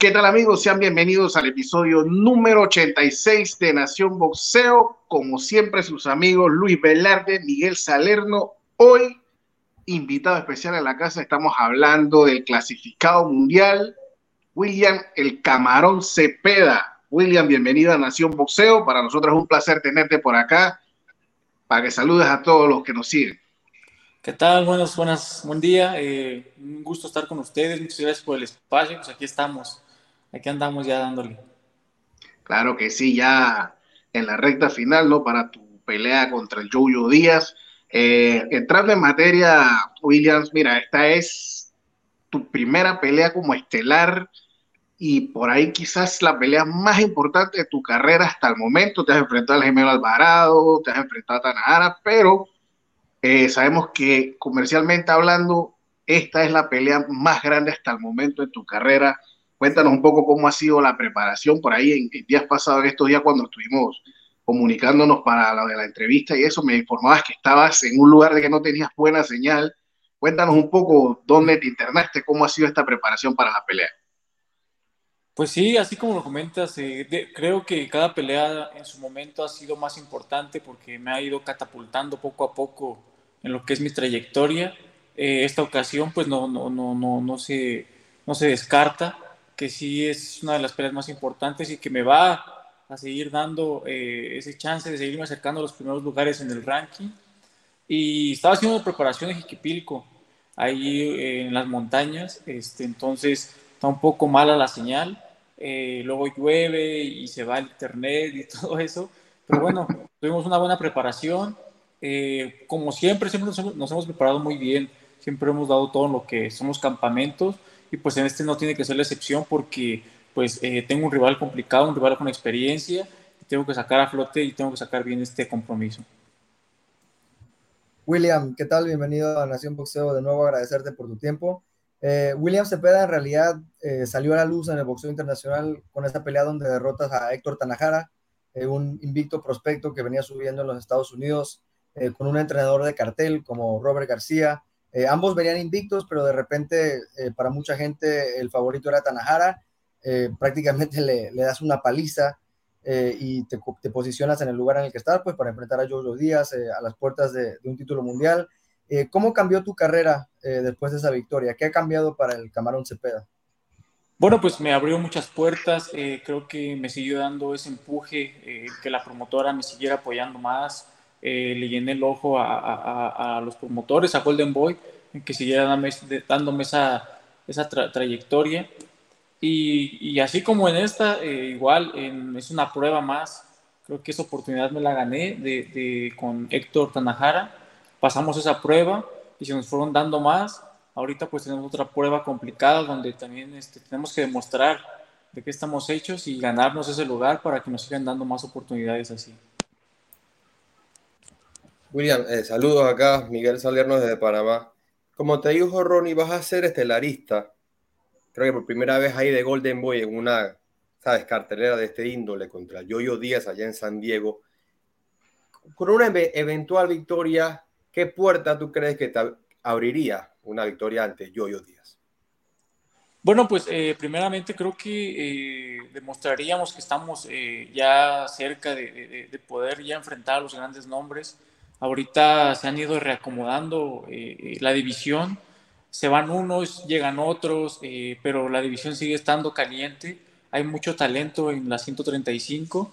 ¿Qué tal amigos? Sean bienvenidos al episodio número 86 de Nación Boxeo. Como siempre, sus amigos Luis Velarde, Miguel Salerno. Hoy, invitado especial en la casa, estamos hablando del clasificado mundial, William El Camarón Cepeda. William, bienvenido a Nación Boxeo. Para nosotros es un placer tenerte por acá para que saludes a todos los que nos siguen. ¿Qué tal? Buenos, buenas, buen día. Eh, un gusto estar con ustedes. Muchas gracias por el espacio. Pues aquí estamos aquí andamos ya dándole. Claro que sí, ya en la recta final, ¿no? Para tu pelea contra el Jojo Díaz. Eh, entrando en materia, Williams, mira, esta es tu primera pelea como estelar y por ahí quizás la pelea más importante de tu carrera hasta el momento. Te has enfrentado al gemelo Alvarado, te has enfrentado a Tanahara, pero eh, sabemos que comercialmente hablando, esta es la pelea más grande hasta el momento de tu carrera. Cuéntanos un poco cómo ha sido la preparación por ahí en, días pasados, en estos días cuando estuvimos comunicándonos para la de la entrevista y eso, me informabas que estabas en un lugar de que no tenías buena señal. Cuéntanos un poco dónde te internaste, cómo ha sido esta preparación para la pelea. Pues sí, así como lo comentas, eh, creo que cada pelea en su momento ha sido más importante porque me ha ido catapultando poco a poco en lo que es mi trayectoria. Eh, esta ocasión pues no, no, no, no, no, se, no se descarta que sí es una de las peleas más importantes y que me va a seguir dando eh, ese chance de seguirme acercando a los primeros lugares en el ranking. Y estaba haciendo preparación en Jiquipilco, ahí eh, en las montañas, este, entonces está un poco mala la señal, eh, luego llueve y se va el internet y todo eso, pero bueno, tuvimos una buena preparación, como siempre, siempre nos nos hemos preparado muy bien, siempre hemos dado todo lo que somos campamentos, y pues en este no tiene que ser la excepción porque pues eh, tengo un rival complicado, un rival con experiencia, tengo que sacar a flote y tengo que sacar bien este compromiso. William, ¿qué tal? Bienvenido a Nación Boxeo. De nuevo agradecerte por tu tiempo. Eh, William Cepeda en realidad eh, salió a la luz en el boxeo internacional con esta pelea donde derrotas a Héctor Tanajara, un invicto prospecto que venía subiendo en los Estados Unidos con un entrenador de cartel como Robert García, eh, ambos venían invictos, pero de repente eh, para mucha gente el favorito era Tanahara. Eh, prácticamente le, das una paliza y te, posicionas en el lugar en el que estás pues, para enfrentar a Jojo Díaz a las puertas de, un título mundial. ¿Cómo cambió tu carrera después de esa victoria? ¿Qué ha cambiado para el Camarón Cepeda? Bueno, pues me abrió muchas puertas, creo que me siguió dando ese empuje, que la promotora me siguiera apoyando más, eh, le llené el ojo a, los promotores, a Golden Boy, que siguiera dándome, esa, esa trayectoria. Y, así como en esta, eh, igual es una prueba más. Creo que esa oportunidad me la gané de, con Héctor Tanajara. Pasamos esa prueba y se nos fueron dando más. Ahorita pues tenemos otra prueba complicada donde también este, tenemos que demostrar de qué estamos hechos y ganarnos ese lugar para que nos sigan dando más oportunidades así. William, eh, saludos acá, Miguel Salerno desde Panamá. Como te dijo Ronnie, vas a ser estelarista. Creo que por primera vez ahí de Golden Boy en una, sabes, de este índole contra Yoyo Díaz allá en San Diego. Con una eventual victoria, ¿qué puerta tú crees que te abriría una victoria ante Yoyo Díaz? Bueno, pues eh, primeramente creo que eh, demostraríamos que estamos ya cerca de, de, poder ya enfrentar a los grandes nombres. Ahorita se han ido reacomodando eh, eh, la división, se van unos, llegan otros, eh, pero la división sigue estando caliente. Hay mucho talento en la 135,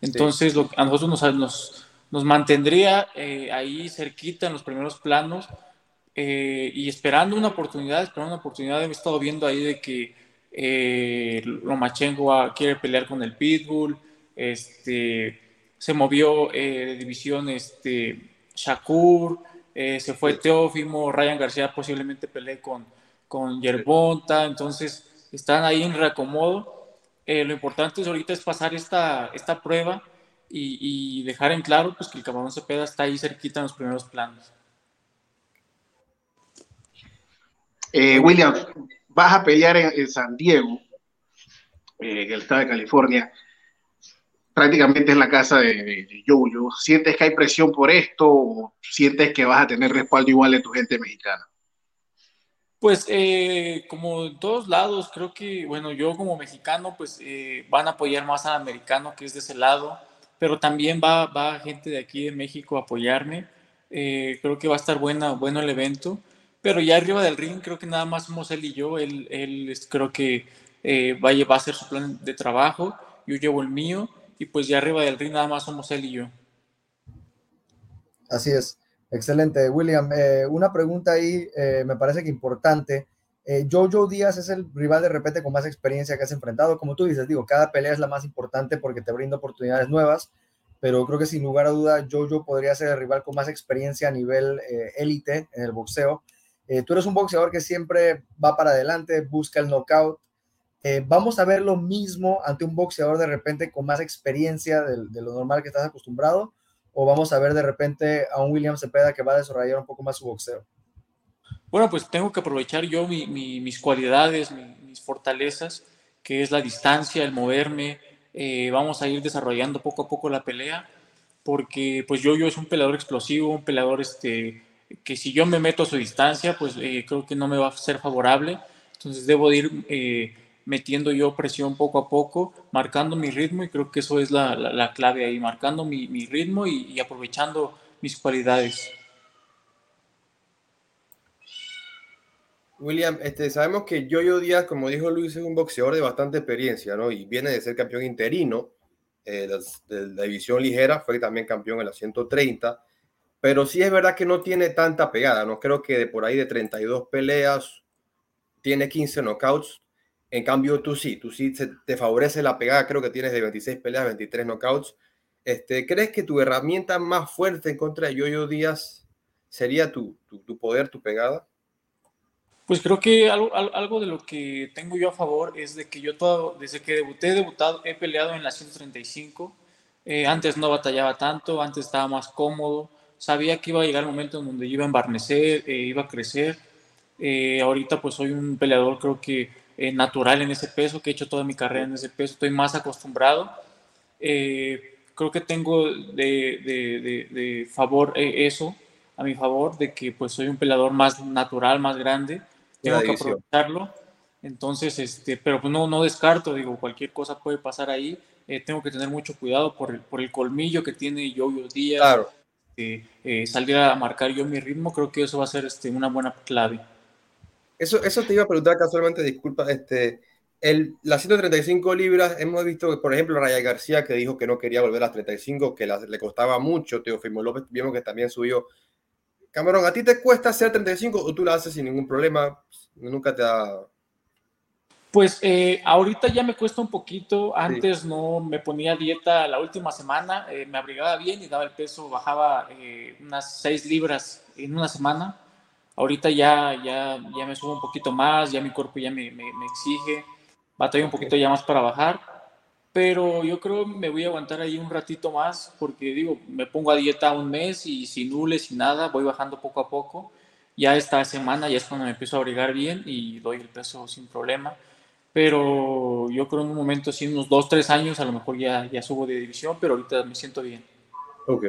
entonces lo, a nosotros nos, nos, nos mantendría ahí cerquita en los primeros planos y esperando una oportunidad, esperando una oportunidad. He estado viendo ahí de que Lomachenko quiere pelear con el Pitbull, este se movió eh, de división este, Shakur, eh, se fue Teófimo, Ryan García posiblemente peleé con, con Yerbonta, entonces están ahí en reacomodo. Eh, lo importante es ahorita es pasar esta, esta prueba y, dejar en claro pues, que el Camarón Cepeda está ahí cerquita en los primeros planos. William, vas a pelear en, San Diego, en el estado de California prácticamente es la casa de, de, ¿Sientes que hay presión por esto o sientes que vas a tener respaldo igual de tu gente mexicana? Pues eh, como en todos lados, creo que, bueno, yo como mexicano, pues eh, van a apoyar más al americano que es de ese lado, pero también va, va gente de aquí de México a apoyarme. Eh, creo que va a estar buena, bueno el evento, pero ya arriba del ring creo que nada más somos él y yo. Él, él creo que va, a, va a hacer su plan de trabajo, yo llevo el mío y pues ya arriba del ring nada más somos él y yo. Así es. Excelente, William. Eh, una pregunta ahí, eh, me parece que importante. Eh, Jojo Díaz es el rival de repente con más experiencia que has enfrentado. Como tú dices, digo, cada pelea es la más importante porque te brinda oportunidades nuevas, pero creo que sin lugar a duda Jojo podría ser el rival con más experiencia a nivel élite en el boxeo. tú eres un boxeador que siempre va para adelante, busca el knockout. Vamos a ver lo mismo ante un boxeador de repente con más experiencia de lo normal que estás acostumbrado o vamos a ver de repente a un William Cepeda que va a desarrollar un poco más su boxeo? Bueno, pues tengo que aprovechar yo mis cualidades, mis fortalezas, que es la distancia, el moverme. Eh, vamos a ir desarrollando poco a poco la pelea, porque pues yo, yo es un peleador explosivo, un peleador este, que si yo me meto a su distancia, pues eh, creo que no me va a ser favorable. Entonces debo ir eh, metiendo yo presión poco a poco, marcando mi ritmo y creo que eso es la, la, clave ahí, marcando mi, mi ritmo y, aprovechando mis cualidades. William, este, sabemos que Jojo Díaz, como dijo Luis, es un boxeador de bastante experiencia, ¿no? Y viene de ser campeón interino eh, de, la división ligera, fue también campeón en la 130, pero sí es verdad que no tiene tanta pegada, ¿no? Creo que de por ahí de 32 peleas, tiene 15 knockouts, en cambio, tú sí, tú sí te favorece la pegada, creo que tienes de 26 peleas, 23 knockouts. Este, ¿Crees que tu herramienta más fuerte en contra de Yoyo Díaz sería tu, tu, poder, tu pegada? Pues creo que algo, algo, de lo que tengo yo a favor es de que yo todo, desde que debuté, debutado, he peleado en la 135. Eh, antes no batallaba tanto, antes estaba más cómodo. Sabía que iba a llegar el momento en donde iba a embarnecer, eh, iba a crecer. Eh, ahorita pues soy un peleador creo que eh, natural en ese peso, que he hecho toda mi carrera en ese peso, estoy más acostumbrado. Eh, creo que tengo de, de, favor eh, eso, a mi favor, de que pues soy un peleador más natural, más grande, tengo que aprovecharlo. Entonces, este, pero pues no, no descarto, digo, cualquier cosa puede pasar ahí. tengo que tener mucho cuidado por el, por el colmillo que tiene yo hoy día. Claro. salir a marcar yo mi ritmo, creo que eso va a ser este, una buena clave. Eso, eso te iba a preguntar casualmente, disculpa, este, el, las 135 libras, hemos visto, por ejemplo, Raya García que dijo que no quería volver a las 35, que le costaba mucho, Teofimo López, vimos que también subió. Camarón, ¿a ti te cuesta hacer 35 o tú la haces sin ningún problema? Nunca te da... Pues eh, ahorita ya me cuesta un poquito. Antes no me ponía dieta la última semana, eh, me abrigaba bien y daba el peso, bajaba eh, unas 6 libras en una semana Ahorita ya, ya, ya me subo un poquito más, ya mi cuerpo ya me, me, me exige, batallo un poquito ya más para bajar, pero yo creo me voy a aguantar ahí un ratito más porque digo, me pongo a dieta un mes y sin nules, sin nada, voy bajando poco a poco. Ya esta semana ya es cuando me empiezo a abrigar bien y doy el peso sin problema. Pero yo creo en un momento, así unos dos, tres años, a lo mejor ya, ya subo de división, pero ahorita me siento bien. Ok.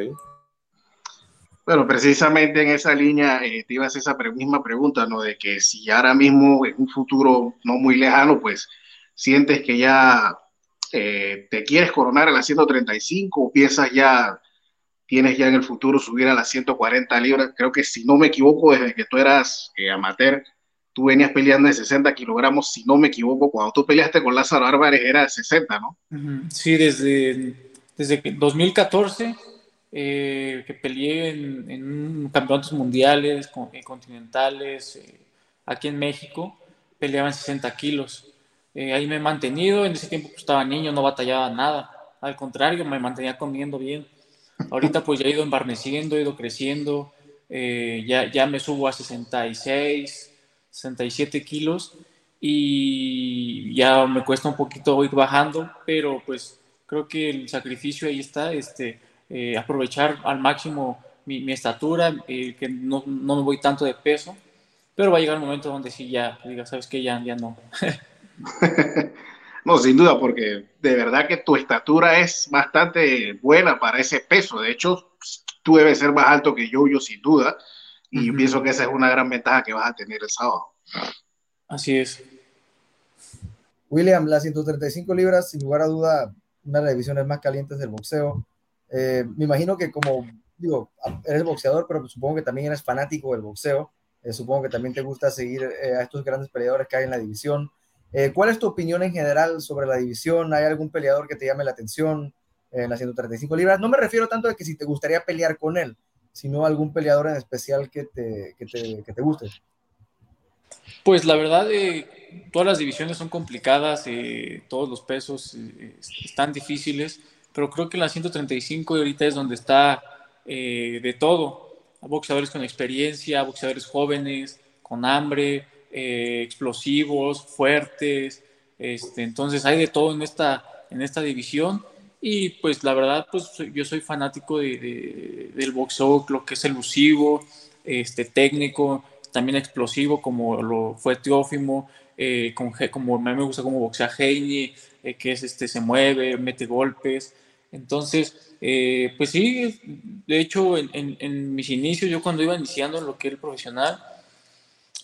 Bueno, precisamente en esa línea eh, te iba a hacer esa misma pregunta, ¿no? De que si ahora mismo, en un futuro no muy lejano, pues sientes que ya eh, te quieres coronar a las 135 o piensas ya, tienes ya en el futuro subir a las 140 libras. Creo que si no me equivoco, desde que tú eras eh, amateur, tú venías peleando de 60 kilogramos, si no me equivoco, cuando tú peleaste con Lázaro Álvarez era de 60, ¿no? Sí, desde, desde 2014 eh, que peleé en, campeonatos mundiales, eh, continentales, eh, aquí en México, peleaba en 60 kilos. ahí me he mantenido, en ese tiempo pues, estaba niño, no batallaba nada, al contrario, me mantenía comiendo bien. Ahorita pues ya he ido embarneciendo, he ido creciendo, ya, ya me subo a 66, 67 kilos y ya me cuesta un poquito ir bajando, pero pues creo que el sacrificio ahí está, este, eh, aprovechar al máximo mi, estatura, eh, que no, no, me voy tanto de peso, pero va a llegar un momento donde sí ya diga, sabes que ya, ya no. no, sin duda, porque de verdad que tu estatura es bastante buena para ese peso. De hecho, tú debes ser más alto que yo, yo sin duda. Y pienso que esa es una gran ventaja que vas a tener el sábado. Así es. William, las 135 libras, sin lugar a duda, una de las divisiones más calientes del boxeo. Eh, me imagino que como, digo, eres boxeador, pero supongo que también eres fanático del boxeo. Eh, supongo que también te gusta seguir eh, a estos grandes peleadores que hay en la división. ¿Cuál es tu opinión en general sobre la división? ¿Hay algún peleador que te llame la atención en las 135 libras? No me refiero tanto a que si te gustaría pelear con él, sino algún peleador en especial que te, que te, que te guste. Pues la verdad, todas las divisiones son complicadas, eh, todos los pesos están difíciles, pero creo que la 135 ahorita es donde está de todo. Boxeadores con experiencia, boxeadores jóvenes, con hambre, explosivos, fuertes. Este, entonces hay de todo en esta, en esta división. Y pues la verdad, pues yo soy fanático de, del boxeo, lo que es elusivo, este, técnico, también explosivo como lo fue Teófimo, eh, como a mí me gusta como boxea Heini, eh, que es este, se mueve, mete golpes. Entonces, eh, pues sí, de hecho, en, mis inicios, yo cuando iba iniciando lo que era el profesional,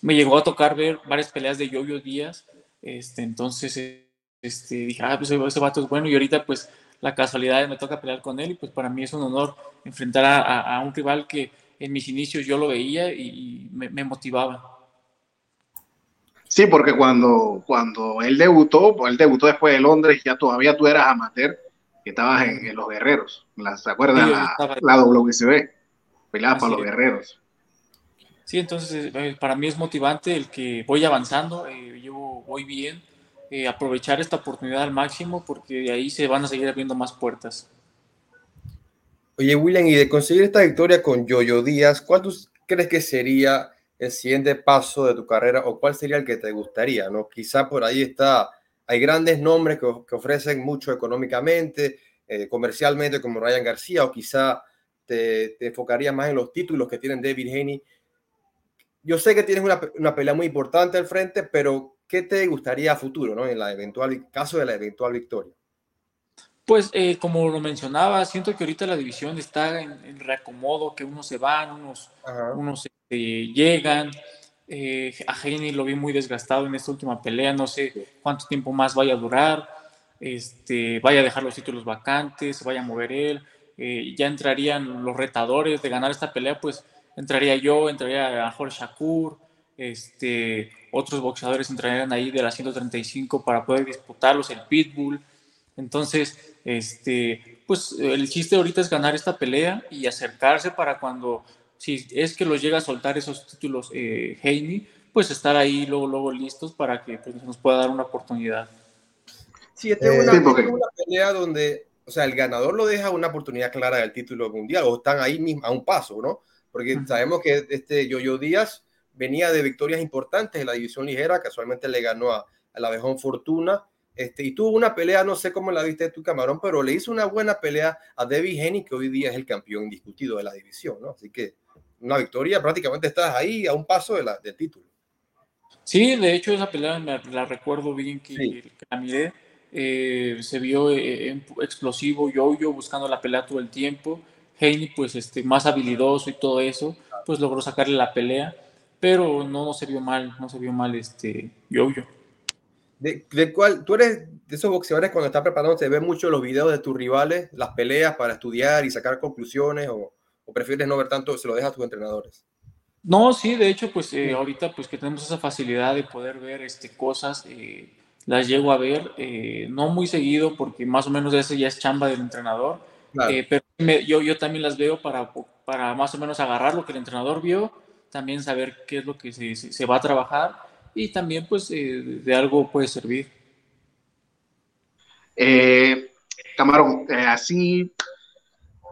me llegó a tocar ver varias peleas de Yoyo Díaz. Este, entonces, este, dije, ah, pues ese vato es bueno. Y ahorita, pues, la casualidad me toca pelear con él. Y pues para mí es un honor enfrentar a un rival que, en mis inicios yo lo veía y, me, motivaba. Sí, porque cuando, cuando él debutó, pues él debutó después de Londres, ya todavía tú eras amateur, que estabas en, Los Guerreros, ¿se acuerdan? la, la WCB, peleabas para Los Guerreros. Sí, entonces eh, para mí es motivante el que voy avanzando, eh, yo voy bien, eh, aprovechar esta oportunidad al máximo porque de ahí se van a seguir abriendo más puertas. Oye, William, y de conseguir esta victoria con Yoyo Díaz, ¿cuál crees que sería el siguiente paso de tu carrera o cuál sería el que te gustaría? ¿no? Quizá por ahí está, hay grandes nombres que, ofrecen mucho económicamente, eh, comercialmente, como Ryan García, o quizá te, te enfocarías más en los títulos que tienen David Haney. Yo sé que tienes una, una, pelea muy importante al frente, pero ¿qué te gustaría a futuro, ¿no? en la eventual caso de la eventual victoria? Pues eh, como lo mencionaba, siento que ahorita la división está en, reacomodo, que unos se van, unos, unos este, llegan. Eh, a Heine lo vi muy desgastado en esta última pelea, no sé cuánto tiempo más vaya a durar, este, vaya a dejar los títulos vacantes, vaya a mover él, eh, ya entrarían los retadores de ganar esta pelea, pues entraría yo, entraría a Jorge Shakur, este, otros boxeadores entrarían ahí de la 135 para poder disputarlos, el Pitbull. Entonces, este, pues el chiste ahorita es ganar esta pelea y acercarse para cuando, si es que los llega a soltar esos títulos eh, pues estar ahí luego, luego listos para que pues, nos pueda dar una oportunidad. Sí, tengo eh, una, una pelea donde, o sea, el ganador lo deja una oportunidad clara del título mundial o están ahí mismo a un paso, ¿no? Porque sabemos que este Yoyo Díaz venía de victorias importantes en la división ligera, casualmente le ganó a, a la Vejón Fortuna este, y tuvo una pelea, no sé cómo la viste tu camarón, pero le hizo una buena pelea a David Henny, que hoy día es el campeón indiscutido de la división, ¿no? Así que una victoria, prácticamente estás ahí a un paso de la, del título. Sí, de hecho esa pelea la recuerdo bien que, la miré. Eh, se vio eh, explosivo, yo, yo buscando la pelea todo el tiempo. Haney, pues este, más habilidoso y todo eso, pues logró sacarle la pelea, pero no, se vio mal, no se vio mal este yo-yo de, cuál, tú eres de esos boxeadores cuando estás preparando, se ven mucho los videos de tus rivales, las peleas para estudiar y sacar conclusiones o, prefieres no ver tanto, se lo dejas a tus entrenadores? No, sí, de hecho, pues eh, ahorita pues que tenemos esa facilidad de poder ver este, cosas, eh, las llego a ver, eh, no muy seguido porque más o menos ese ya es chamba del entrenador, pero yo, yo también las veo para, para más o menos agarrar lo que el entrenador vio, también saber qué es lo que se, se va a trabajar y también pues eh, de algo puede servir. Eh, Camarón, eh, así,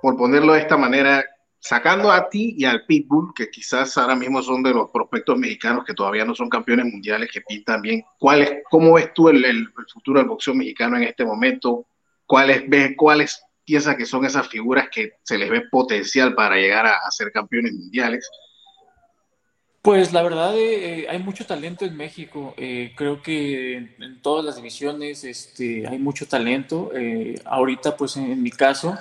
por ponerlo de esta manera, sacando a ti y al Pitbull, que quizás ahora mismo son de los prospectos mexicanos que todavía no son campeones mundiales, que pintan bien, ¿cuál es, ¿cómo ves tú el, futuro del boxeo mexicano en este momento? ¿Cuáles ves, cuáles piensas que son esas figuras que se les ve potencial para llegar a ser campeones mundiales? Pues la verdad eh, eh, hay mucho talento en México. Eh, creo que en, todas las divisiones este, hay mucho talento. ahorita, pues en, mi caso,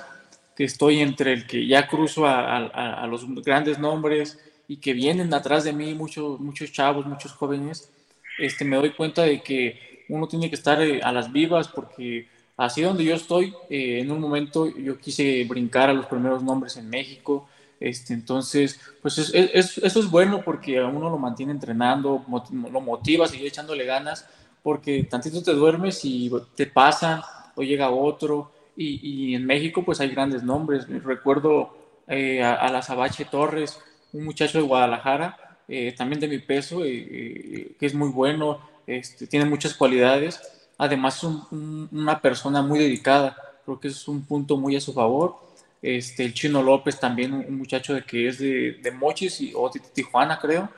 que estoy entre el que ya cruzo a, los grandes nombres y que vienen atrás de mí muchos, muchos chavos, muchos jóvenes, este, me doy cuenta de que uno tiene que estar eh, a las vivas porque así donde yo estoy, eh, en un momento yo quise brincar a los primeros nombres en México, este, entonces, pues es, es, eso es bueno porque a uno lo mantiene entrenando, lo motiva a seguir echándole ganas, porque tantito te duermes y te pasa o llega otro, y, y en México pues hay grandes nombres, recuerdo eh, a, la Sabache Torres, un muchacho de Guadalajara, eh, también de mi peso, que es muy bueno, este, tiene muchas cualidades, además es una persona muy dedicada, creo que es un punto muy a su favor. Este, el Chino López también, un muchacho de que es de, de Mochis y, o de Tijuana, creo.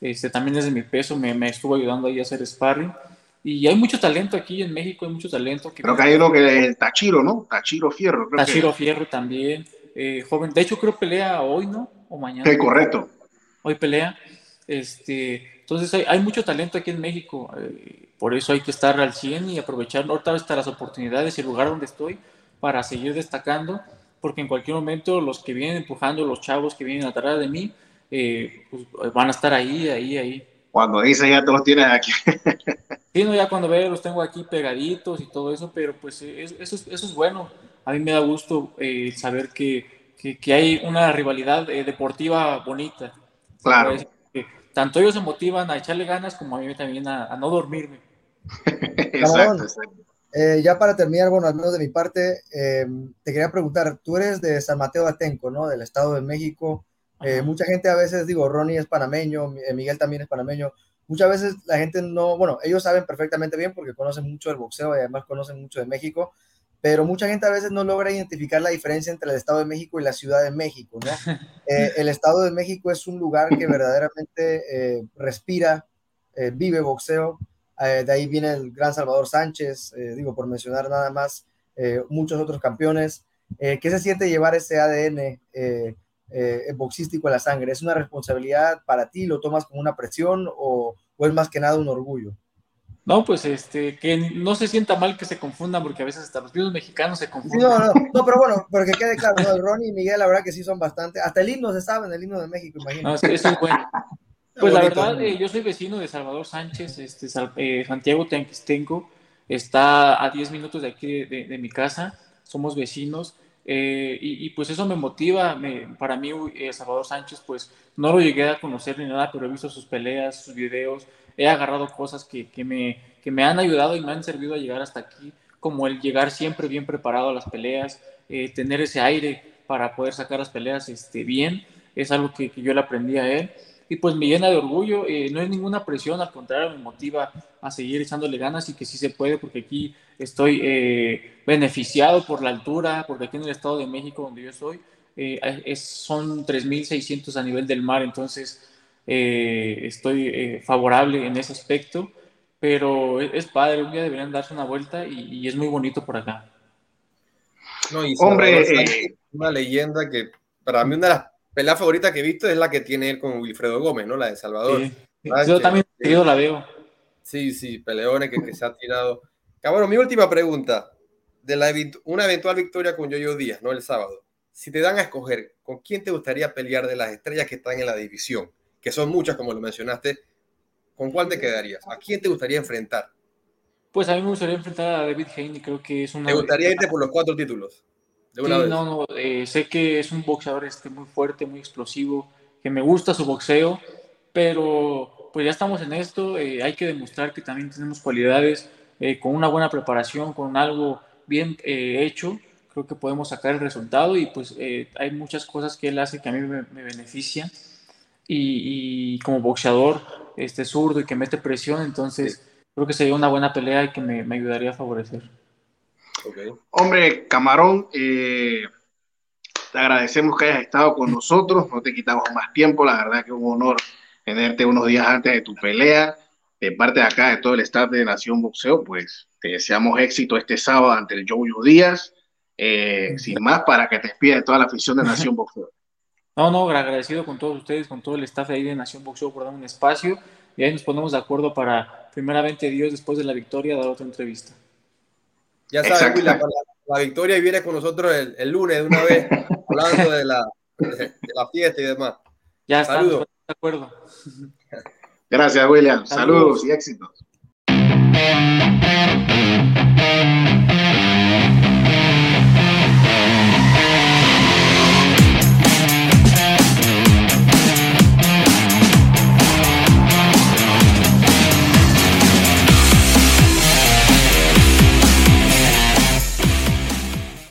Este, también es de mi peso, me, me, estuvo ayudando ahí a hacer sparring. Y hay mucho talento aquí en México, hay mucho talento. creo que hay uno que es Tachiro, ¿no? Tachiro Fierro. Creo Tachiro Fierro también, eh, joven. De hecho, creo pelea hoy, ¿no? O mañana. Sí, correcto. Hoy pelea. Este, entonces hay, hay mucho talento aquí en México. Eh, por eso hay que estar al 100 y aprovechar otra vez las oportunidades y el lugar donde estoy para seguir destacando, porque en cualquier momento los que vienen empujando, los chavos que vienen atrás de mí, eh, pues, van a estar ahí, ahí, ahí. Cuando dice ya te los tienes aquí. sí, no, ya cuando veo los tengo aquí pegaditos y todo eso, pero pues eso, eso, es bueno. A mí me da gusto eh, saber que, que, que, hay una rivalidad eh, deportiva bonita. Claro. tanto ellos se motivan a echarle ganas como a mí también a, a no dormirme. exacto, eh, ya para terminar, bueno, al menos de mi parte, eh, te quería preguntar, tú eres de San Mateo de Atenco, ¿no? Del Estado de México. Eh, mucha gente a veces, digo, Ronnie es panameño, Miguel también es panameño. Muchas veces la gente no, bueno, ellos saben perfectamente bien porque conocen mucho del boxeo y además conocen mucho de México, pero mucha gente a veces no logra identificar la diferencia entre el Estado de México y la Ciudad de México, ¿no? el Estado de México es un lugar que verdaderamente respira, vive boxeo, eh, de ahí viene el gran Salvador Sánchez, eh, digo, por mencionar nada más, eh, muchos otros campeones. ¿Qué se siente llevar ese ADN boxístico en la sangre? ¿Es una responsabilidad para ti? ¿Lo tomas como una presión o, o es más que nada un orgullo? No, pues este, que no se sienta mal que se confundan, porque a veces hasta los mismos mexicanos se confunden. no, no, no, pero bueno, porque quede claro, ¿no? Ronnie y Miguel, la verdad que sí son bastante, hasta el himno se sabe, el himno de México, imagínate. No, eso es bueno. Pues la verdad, eh, yo soy vecino de Salvador Sánchez, este, eh, Santiago Tenquistenco, está a 10 minutos de aquí de, mi casa, somos vecinos, eh, y, pues eso me motiva, para mí Salvador Sánchez, pues no lo llegué a conocer ni nada, pero he visto sus peleas, sus videos, he agarrado cosas que, que, me, que me han ayudado y me han servido a llegar hasta aquí, como el llegar siempre bien preparado a las peleas, tener ese aire para poder sacar las peleas este, bien, es algo que, que yo le aprendí a él y pues me llena de orgullo, eh, no es ninguna presión, al contrario, me motiva a seguir echándole ganas y que sí se puede, porque aquí estoy eh, beneficiado por la altura, porque aquí en el Estado de México, donde yo estoy, eh, es, son 3.600 a nivel del mar, entonces estoy favorable en ese aspecto, pero es, padre, un día deberían darse una vuelta y, y es muy bonito por acá. No, y Hombre, una leyenda que para mí una de las pelea favorita que he visto es la que tiene él con Wilfredo Gómez, ¿no? La de Salvador. Yo también la veo. Sí, sí, peleones que, que se ha tirado. Cabrón, mi última pregunta. De la, una eventual victoria con Yoyo Díaz, ¿no? El sábado. Si te dan a escoger, ¿con quién te gustaría pelear de las estrellas que están en la división? Que son muchas, como lo mencionaste. ¿Con cuál te quedarías? ¿A quién te gustaría enfrentar? Pues a mí me gustaría enfrentar a David Haney, creo que es una... ¿Te gustaría irte por los cuatro títulos? No, no, eh, sé que es un boxeador este, muy fuerte, muy explosivo, que me gusta su boxeo, pero pues ya estamos en esto, eh, hay que demostrar que también tenemos cualidades, eh, con una buena preparación, con algo bien hecho, creo que podemos sacar el resultado y pues hay muchas cosas que él hace que a mí me, benefician y, como boxeador este zurdo y que mete presión, entonces creo que sería una buena pelea y que me, me ayudaría a favorecer. Hombre, Camarón, eh, te agradecemos que hayas estado con nosotros, no te quitamos más tiempo, la verdad que es un honor tenerte unos días antes de tu pelea. De parte de acá, de todo el staff de Nación Boxeo, pues te deseamos éxito este sábado ante el Jojo Díaz. Eh, sin más, para que te despida de toda la afición de Nación Boxeo. No, no, agradecido con todos ustedes, con todo el staff ahí de Nación Boxeo por dar un espacio y ahí nos ponemos de acuerdo para, primeramente Dios, después de la victoria, dar otra entrevista. Ya sabes, la, la, victoria viene con nosotros el, lunes de una vez, hablando de la, de, la fiesta y demás. Ya Saludos. de acuerdo. Gracias, William. Saludos, Saludos y éxitos.